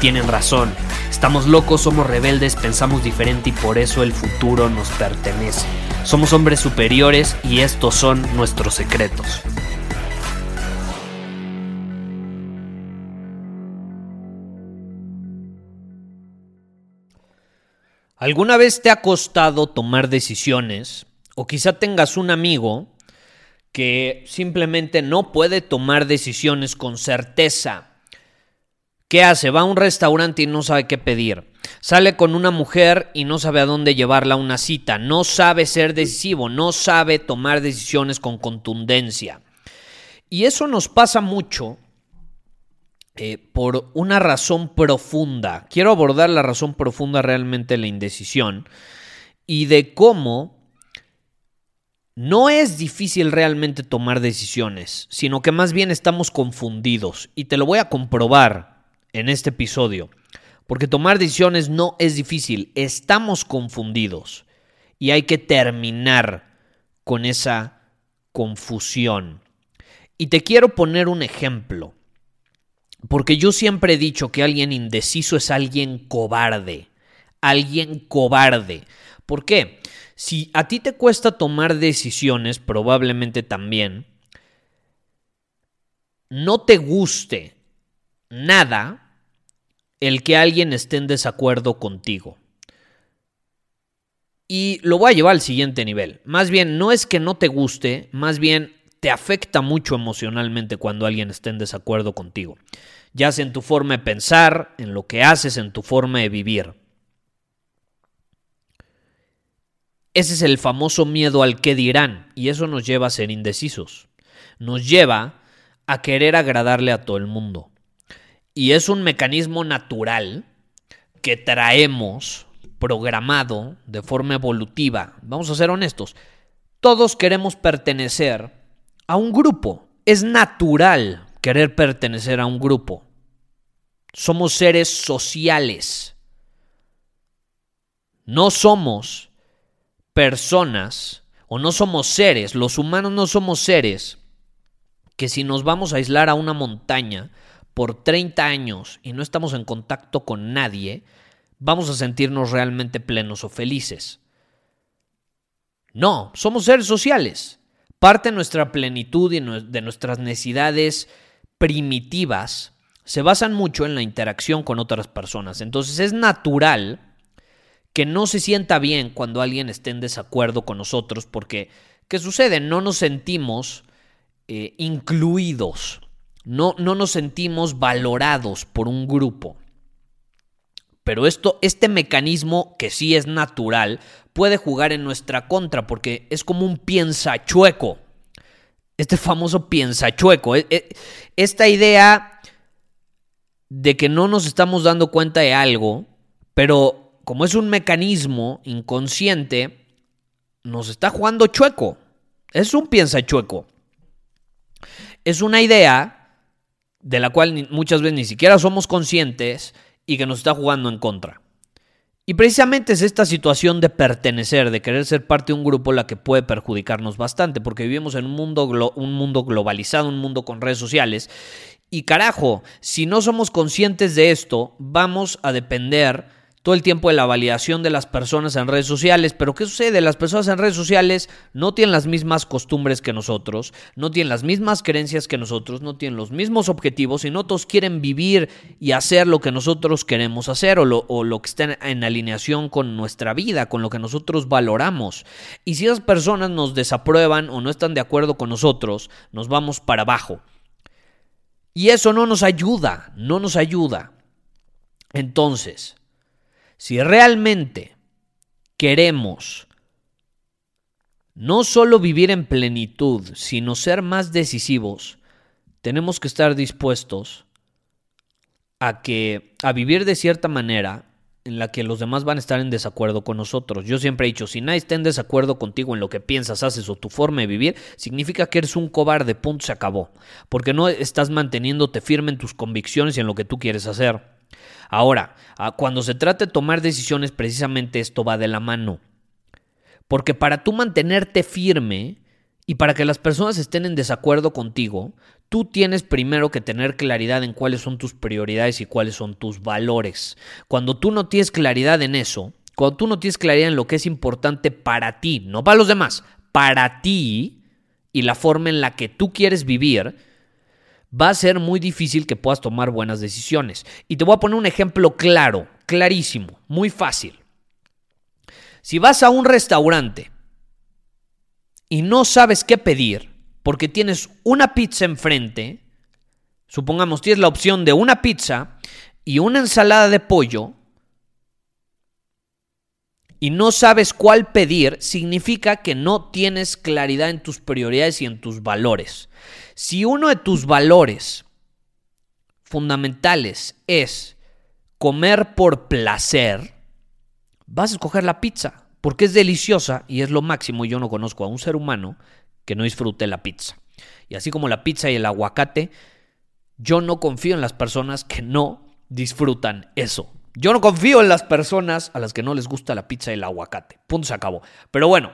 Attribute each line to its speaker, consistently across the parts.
Speaker 1: tienen razón. Estamos locos, somos rebeldes, pensamos diferente y por eso el futuro nos pertenece. Somos hombres superiores y estos son nuestros secretos. ¿Alguna vez te ha costado tomar decisiones? O quizá tengas un amigo que simplemente no puede tomar decisiones con certeza. ¿Qué hace? Va a un restaurante y no sabe qué pedir. Sale con una mujer y no sabe a dónde llevarla a una cita. No sabe ser decisivo, no sabe tomar decisiones con contundencia. Y eso nos pasa mucho eh, por una razón profunda. Quiero abordar la razón profunda realmente de la indecisión y de cómo no es difícil realmente tomar decisiones, sino que más bien estamos confundidos. Y te lo voy a comprobar en este episodio. Porque tomar decisiones no es difícil, estamos confundidos. Y hay que terminar con esa confusión. Y te quiero poner un ejemplo. Porque yo siempre he dicho que alguien indeciso es alguien cobarde. Alguien cobarde. ¿Por qué? Si a ti te cuesta tomar decisiones, probablemente también, no te guste nada el que alguien esté en desacuerdo contigo. Y lo voy a llevar al siguiente nivel. Más bien, no es que no te guste, más bien te afecta mucho emocionalmente cuando alguien está en desacuerdo contigo, ya sea en tu forma de pensar, en lo que haces, en tu forma de vivir. Ese es el famoso miedo al que dirán y eso nos lleva a ser indecisos. Nos lleva a querer agradarle a todo el mundo. Y es un mecanismo natural que traemos programado de forma evolutiva. Vamos a ser honestos. Todos queremos pertenecer a un grupo. Es natural querer pertenecer a un grupo. Somos seres sociales. No somos personas o no somos seres, los humanos no somos seres que si nos vamos a aislar a una montaña por 30 años y no estamos en contacto con nadie, vamos a sentirnos realmente plenos o felices. No, somos seres sociales. Parte de nuestra plenitud y de nuestras necesidades primitivas se basan mucho en la interacción con otras personas. Entonces es natural que no se sienta bien cuando alguien esté en desacuerdo con nosotros porque, ¿qué sucede? No nos sentimos eh, incluidos, no, no nos sentimos valorados por un grupo. Pero esto, este mecanismo que sí es natural, puede jugar en nuestra contra porque es como un piensa chueco. Este famoso piensa chueco. E, e, esta idea de que no nos estamos dando cuenta de algo, pero como es un mecanismo inconsciente, nos está jugando chueco. Es un piensa chueco. Es una idea de la cual muchas veces ni siquiera somos conscientes y que nos está jugando en contra. Y precisamente es esta situación de pertenecer, de querer ser parte de un grupo la que puede perjudicarnos bastante, porque vivimos en un mundo, un mundo globalizado, un mundo con redes sociales. Y carajo, si no somos conscientes de esto, vamos a depender todo el tiempo de la validación de las personas en redes sociales. Pero ¿qué sucede? Las personas en redes sociales no tienen las mismas costumbres que nosotros, no tienen las mismas creencias que nosotros, no tienen los mismos objetivos y no todos quieren vivir y hacer lo que nosotros queremos hacer o lo, que está en alineación con nuestra vida, con lo que nosotros valoramos. Y si esas personas nos desaprueban o no están de acuerdo con nosotros, nos vamos para abajo. Y eso no nos ayuda, no nos ayuda. Entonces, si realmente queremos no solo vivir en plenitud, sino ser más decisivos, tenemos que estar dispuestos a que a vivir de cierta manera en la que los demás van a estar en desacuerdo con nosotros. Yo siempre he dicho, si nadie está en desacuerdo contigo en lo que piensas, haces o tu forma de vivir, significa que eres un cobarde, punto, se acabó. Porque no estás manteniéndote firme en tus convicciones y en lo que tú quieres hacer. Ahora, cuando se trata de tomar decisiones, precisamente esto va de la mano. Porque para tú mantenerte firme y para que las personas estén en desacuerdo contigo, tú tienes primero que tener claridad en cuáles son tus prioridades y cuáles son tus valores. Cuando tú no tienes claridad en eso, cuando tú no tienes claridad en lo que es importante para ti, no para los demás, para ti y la forma en la que tú quieres vivir, va a ser muy difícil que puedas tomar buenas decisiones. Y te voy a poner un ejemplo claro, clarísimo, muy fácil. Si vas a un restaurante y no sabes qué pedir, porque tienes una pizza enfrente, supongamos tienes la opción de una pizza y una ensalada de pollo, y no sabes cuál pedir, significa que no tienes claridad en tus prioridades y en tus valores. Si uno de tus valores fundamentales es comer por placer, vas a escoger la pizza, porque es deliciosa y es lo máximo. Yo no conozco a un ser humano que no disfrute la pizza. Y así como la pizza y el aguacate, yo no confío en las personas que no disfrutan eso. Yo no confío en las personas a las que no les gusta la pizza y el aguacate. Punto, se acabó. Pero bueno,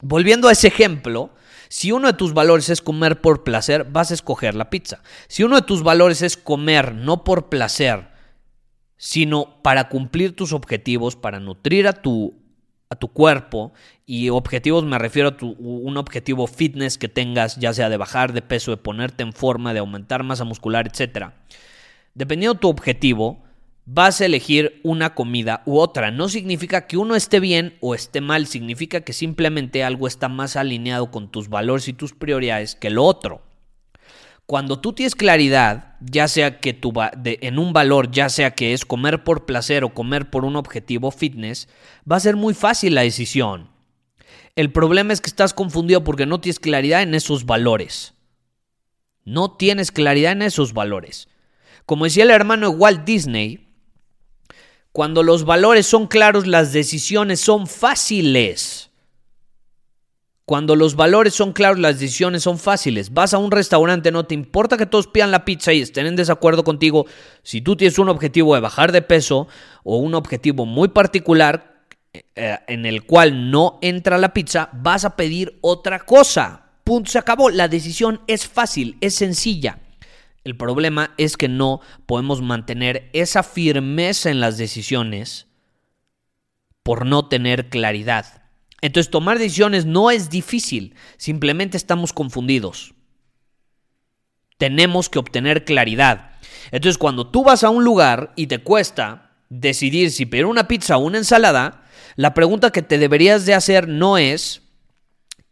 Speaker 1: volviendo a ese ejemplo, si uno de tus valores es comer por placer, vas a escoger la pizza. Si uno de tus valores es comer no por placer, sino para cumplir tus objetivos, para nutrir a tu, a tu cuerpo, y objetivos me refiero a un objetivo fitness que tengas, ya sea de bajar de peso, de ponerte en forma, de aumentar masa muscular, etc. Dependiendo de tu objetivo, vas a elegir una comida u otra. No significa que uno esté bien o esté mal, significa que simplemente algo está más alineado con tus valores y tus prioridades que lo otro. Cuando tú tienes claridad, ya sea que tu en un valor, ya sea que es comer por placer o comer por un objetivo fitness, va a ser muy fácil la decisión. El problema es que estás confundido porque no tienes claridad en esos valores. No tienes claridad en esos valores. Como decía el hermano de Walt Disney, cuando los valores son claros, las decisiones son fáciles. Cuando los valores son claros, las decisiones son fáciles. Vas a un restaurante, no te importa que todos pidan la pizza y estén en desacuerdo contigo. Si tú tienes un objetivo de bajar de peso o un objetivo muy particular eh, en el cual no entra la pizza, vas a pedir otra cosa. Punto, se acabó. La decisión es fácil, es sencilla. El problema es que no podemos mantener esa firmeza en las decisiones por no tener claridad. Entonces tomar decisiones no es difícil, simplemente estamos confundidos. Tenemos que obtener claridad. Entonces cuando tú vas a un lugar y te cuesta decidir si pedir una pizza o una ensalada, la pregunta que te deberías de hacer no es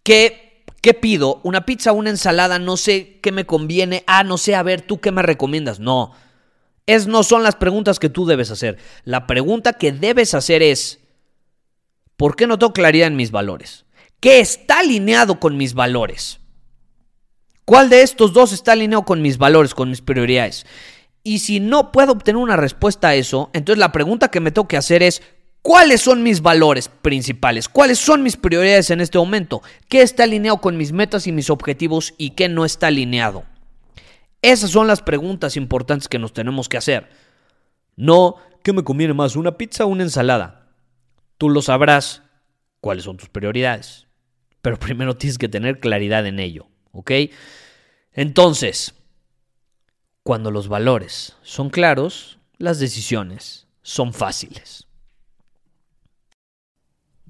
Speaker 1: ¿qué, qué pido? ¿Una pizza una ensalada? No sé qué me conviene. Ah, no sé, a ver, ¿tú qué me recomiendas? No. Es no son las preguntas que tú debes hacer. La pregunta que debes hacer es ¿Por qué no tengo claridad en mis valores? ¿Qué está alineado con mis valores? ¿Cuál de estos dos está alineado con mis valores, con mis prioridades? Y si no puedo obtener una respuesta a eso, entonces la pregunta que me tengo que hacer es, ¿cuáles son mis valores principales? ¿Cuáles son mis prioridades en este momento? ¿Qué está alineado con mis metas y mis objetivos y qué no está alineado? Esas son las preguntas importantes que nos tenemos que hacer. No, ¿qué me conviene más, una pizza o una ensalada? Tú lo sabrás cuáles son tus prioridades. Pero primero tienes que tener claridad en ello, ¿ok? Entonces, cuando los valores son claros, las decisiones son fáciles.